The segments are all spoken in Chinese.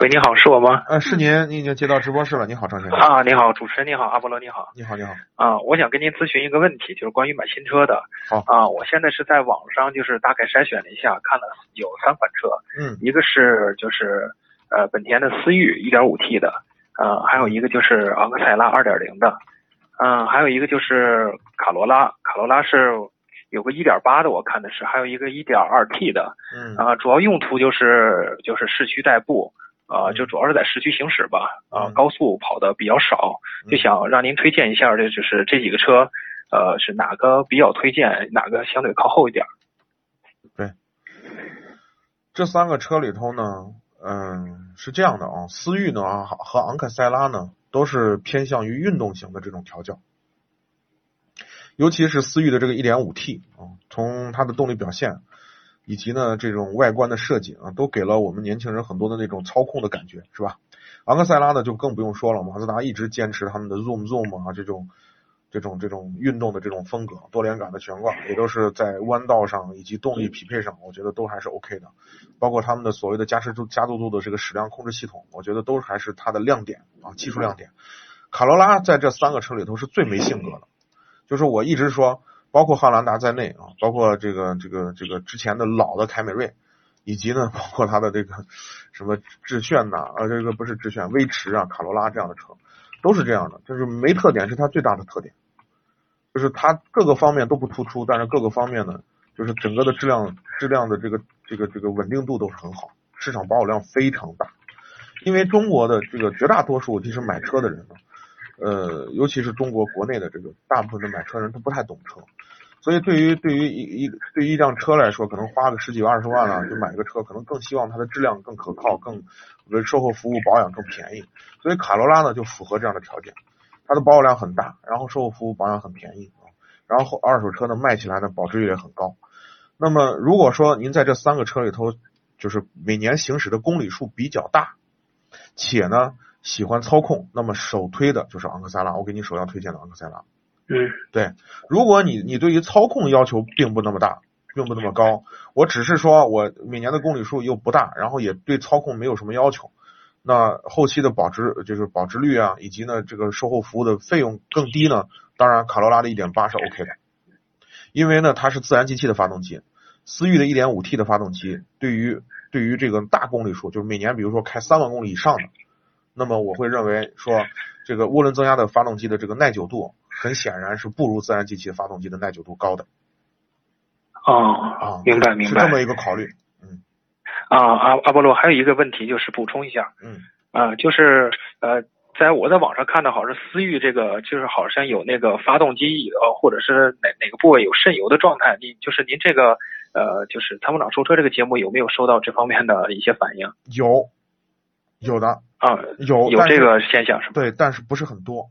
喂，你好，是我吗？呃，是您，您已经接到直播室了。你好，张先生。啊，你好，主持人你好，阿波罗你好。你好，你好。啊，我想跟您咨询一个问题，就是关于买新车的。好。啊，我现在是在网上就是大概筛选了一下，看了有三款车。嗯。一个是就是呃本田的思域 1.5T 的，呃，还有一个就是昂克赛拉2.0的，嗯，还有一个就是卡罗拉，卡罗拉是有个1.8的，我看的是，还有一个 1.2T 的。嗯。啊，主要用途就是就是市区代步。啊，就主要是在市区行驶吧，啊，高速跑的比较少，就想让您推荐一下，这就是这几个车，呃，是哪个比较推荐，哪个相对靠后一点？对，这三个车里头呢，嗯，是这样的啊，思域呢和昂克赛拉呢都是偏向于运动型的这种调教，尤其是思域的这个 1.5T 啊，从它的动力表现。以及呢，这种外观的设计啊，都给了我们年轻人很多的那种操控的感觉，是吧？昂克赛拉呢就更不用说了，马自达一直坚持他们的 Zoom Zoom 啊这种这种这种运动的这种风格，多连杆的悬挂也都是在弯道上以及动力匹配上，我觉得都还是 OK 的。包括他们的所谓的加湿度加速度的这个矢量控制系统，我觉得都还是它的亮点啊，技术亮点。卡罗拉在这三个车里头是最没性格的，就是我一直说。包括汉兰达在内啊，包括这个这个这个之前的老的凯美瑞，以及呢，包括它的这个什么致炫呐，啊，这个不是致炫，威驰啊，卡罗拉这样的车，都是这样的，就是没特点是它最大的特点，就是它各个方面都不突出，但是各个方面呢，就是整个的质量质量的这个这个这个稳定度都是很好，市场保有量非常大，因为中国的这个绝大多数其实买车的人呢。呃，尤其是中国国内的这个大部分的买车人，他不太懂车，所以对于对于一一对于一辆车来说，可能花个十几二十万了就买个车，可能更希望它的质量更可靠，更售后服务保养更便宜。所以卡罗拉呢就符合这样的条件，它的保有量很大，然后售后服务保养很便宜啊，然后二手车呢卖起来呢保值率也很高。那么如果说您在这三个车里头，就是每年行驶的公里数比较大，且呢。喜欢操控，那么首推的就是昂克赛拉，我给你首要推荐的昂克赛拉。嗯，对，如果你你对于操控要求并不那么大，并不那么高，我只是说我每年的公里数又不大，然后也对操控没有什么要求，那后期的保值就是保值率啊，以及呢这个售后服务的费用更低呢，当然卡罗拉的一点八是 OK 的，因为呢它是自然进气的发动机，思域的一点五 T 的发动机，对于对于这个大公里数，就是每年比如说开三万公里以上的。那么我会认为说，这个涡轮增压的发动机的这个耐久度，很显然是不如自然进气发动机的耐久度高的。哦，啊，明白明白，是这么一个考虑。嗯。啊，阿阿波罗还有一个问题就是补充一下。嗯。啊，就是呃，在我在网上看到，好像思域这个就是好像有那个发动机呃，或者是哪哪个部位有渗油的状态。您就是您这个呃，就是参谋长说车这个节目有没有收到这方面的一些反应？有。有的啊，有有这个现象是吧？对，但是不是很多。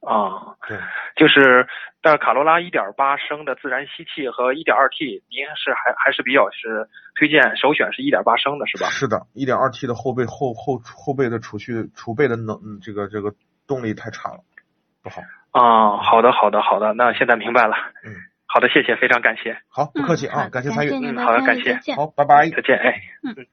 啊，对，就是，但是卡罗拉一点八升的自然吸气和一点二 T，您是还还是比较是推荐首选是一点八升的是吧？是的，一点二 T 的后备后后后备的储蓄储备的能这个这个动力太差了，不好。啊，好的好的好的，那现在明白了。嗯，好的，谢谢，非常感谢。好，不客气啊，感谢参与。嗯，好的，感谢。好，拜拜。再见，哎。嗯。